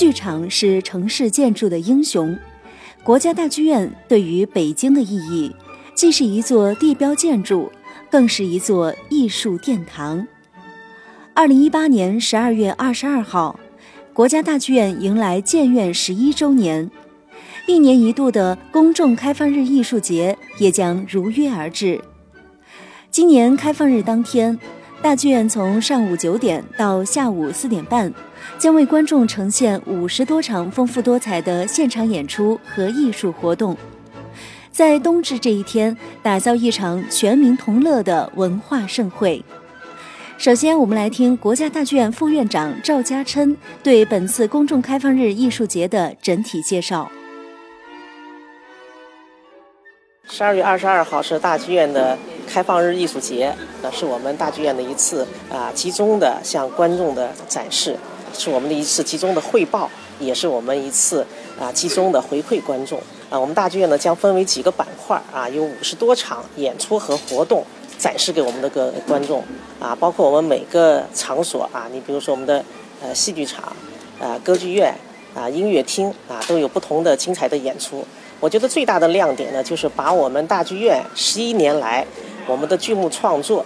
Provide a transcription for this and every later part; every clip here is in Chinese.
剧场是城市建筑的英雄。国家大剧院对于北京的意义，既是一座地标建筑，更是一座艺术殿堂。二零一八年十二月二十二号，国家大剧院迎来建院十一周年，一年一度的公众开放日艺术节也将如约而至。今年开放日当天，大剧院从上午九点到下午四点半。将为观众呈现五十多场丰富多彩的现场演出和艺术活动，在冬至这一天，打造一场全民同乐的文化盛会。首先，我们来听国家大剧院副院长赵家琛对本次公众开放日艺术节的整体介绍。十二月二十二号是大剧院的开放日艺术节，那是我们大剧院的一次啊集中的向观众的展示。是我们的一次集中的汇报，也是我们一次啊集中的回馈观众啊。我们大剧院呢将分为几个板块啊，有五十多场演出和活动展示给我们的个观众啊，包括我们每个场所啊，你比如说我们的呃戏剧场啊、歌剧院啊、音乐厅啊，都有不同的精彩的演出。我觉得最大的亮点呢，就是把我们大剧院十一年来我们的剧目创作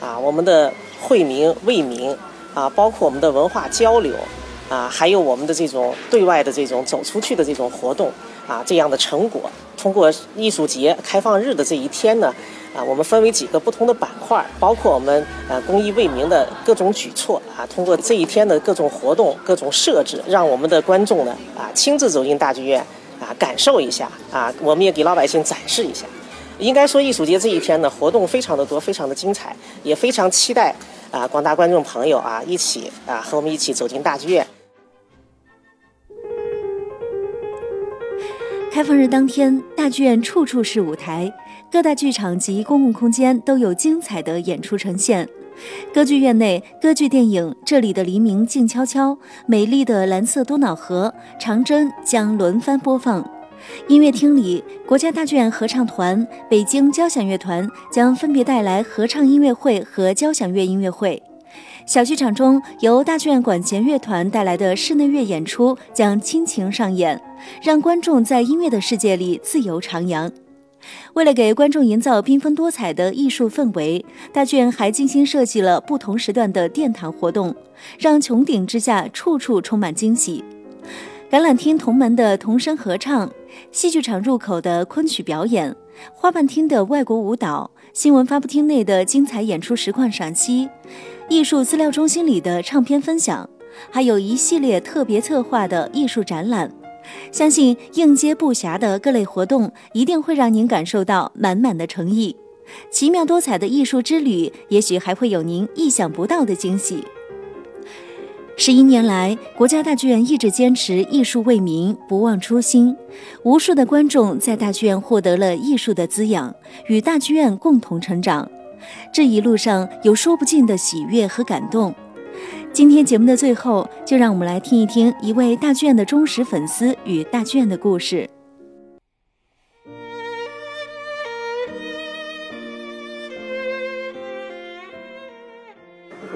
啊，我们的惠民为民。啊，包括我们的文化交流，啊，还有我们的这种对外的这种走出去的这种活动，啊，这样的成果，通过艺术节开放日的这一天呢，啊，我们分为几个不同的板块，包括我们呃公益为民的各种举措，啊，通过这一天的各种活动、各种设置，让我们的观众呢，啊，亲自走进大剧院，啊，感受一下，啊，我们也给老百姓展示一下。应该说，艺术节这一天呢，活动非常的多，非常的精彩，也非常期待。啊，广大观众朋友啊，一起啊，和我们一起走进大剧院。开放日当天，大剧院处处是舞台，各大剧场及公共空间都有精彩的演出呈现。歌剧院内，歌剧电影《这里的黎明静悄悄》、美丽的蓝色多瑙河、长征将轮番播放。音乐厅里，国家大剧院合唱团、北京交响乐团将分别带来合唱音乐会和交响乐音乐会。小剧场中，由大剧院管弦乐团带来的室内乐演出将倾情上演，让观众在音乐的世界里自由徜徉。为了给观众营造缤纷多彩的艺术氛围，大剧院还精心设计了不同时段的殿堂活动，让穹顶之下处处充满惊喜。橄榄厅同门的童声合唱。戏剧场入口的昆曲表演，花瓣厅的外国舞蹈，新闻发布厅内的精彩演出实况赏析，艺术资料中心里的唱片分享，还有一系列特别策划的艺术展览，相信应接不暇的各类活动一定会让您感受到满满的诚意。奇妙多彩的艺术之旅，也许还会有您意想不到的惊喜。十一年来，国家大剧院一直坚持艺术为民，不忘初心。无数的观众在大剧院获得了艺术的滋养，与大剧院共同成长。这一路上有说不尽的喜悦和感动。今天节目的最后，就让我们来听一听一位大剧院的忠实粉丝与大剧院的故事。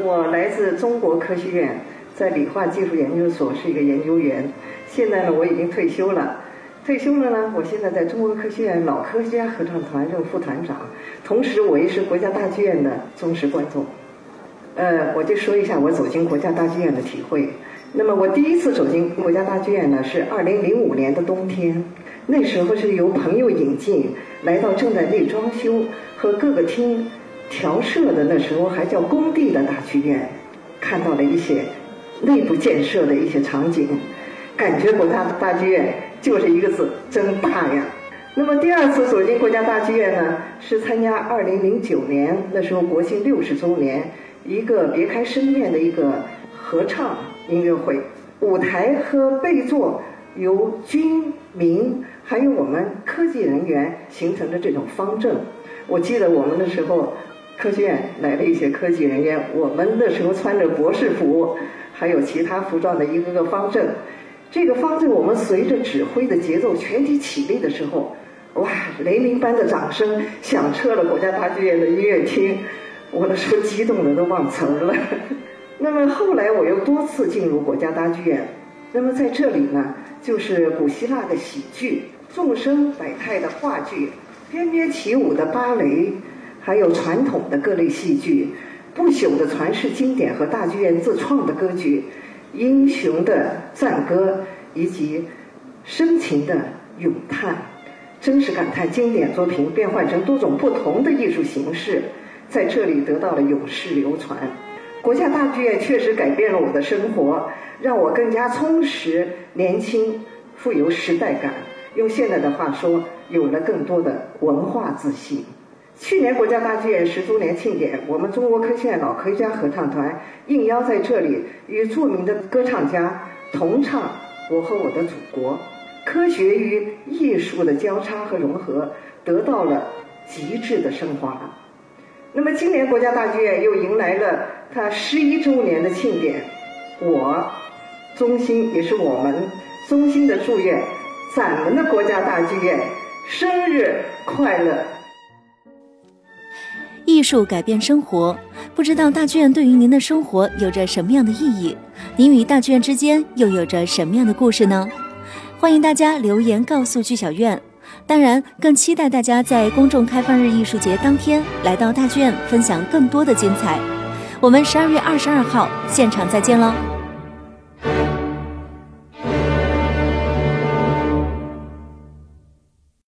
我来自中国科学院。在理化技术研究所是一个研究员，现在呢我已经退休了。退休了呢，我现在在中国科学院老科学家合唱团任副团长，同时我也是国家大剧院的忠实观众。呃，我就说一下我走进国家大剧院的体会。那么我第一次走进国家大剧院呢，是二零零五年的冬天，那时候是由朋友引进，来到正在内装修和各个厅调设的那时候还叫工地的大剧院，看到了一些。内部建设的一些场景，感觉国家大剧院就是一个字，真大呀。那么第二次走进国家大剧院呢，是参加二零零九年那时候国庆六十周年一个别开生面的一个合唱音乐会，舞台和背座由军民还有我们科技人员形成的这种方阵。我记得我们的时候，科学院来了一些科技人员，我们那时候穿着博士服。还有其他服装的一个个方阵，这个方阵我们随着指挥的节奏全体起立的时候，哇，雷鸣般的掌声响彻了国家大剧院的音乐厅，我那时候激动的都忘词儿了。那么后来我又多次进入国家大剧院，那么在这里呢，就是古希腊的喜剧、众生百态的话剧、翩翩起舞的芭蕾，还有传统的各类戏剧、不朽的传世经典和大剧院自创的歌剧、英雄的赞歌以及深情的咏叹，真实感叹经典作品变换成多种不同的艺术形式，在这里得到了永世流传。国家大剧院确实改变了我的生活，让我更加充实、年轻、富有时代感。用现在的话说，有了更多的文化自信。去年国家大剧院十周年庆典，我们中国科学院老科学家合唱团应邀在这里与著名的歌唱家同唱《我和我的祖国》，科学与艺术的交叉和融合得到了极致的升华。那么，今年国家大剧院又迎来了它十一周年的庆典，我衷心也是我们衷心的祝愿咱们的国家大剧院生日快乐！艺术改变生活，不知道大剧院对于您的生活有着什么样的意义？您与大剧院之间又有着什么样的故事呢？欢迎大家留言告诉剧小院。当然，更期待大家在公众开放日艺术节当天来到大剧院，分享更多的精彩。我们十二月二十二号现场再见喽！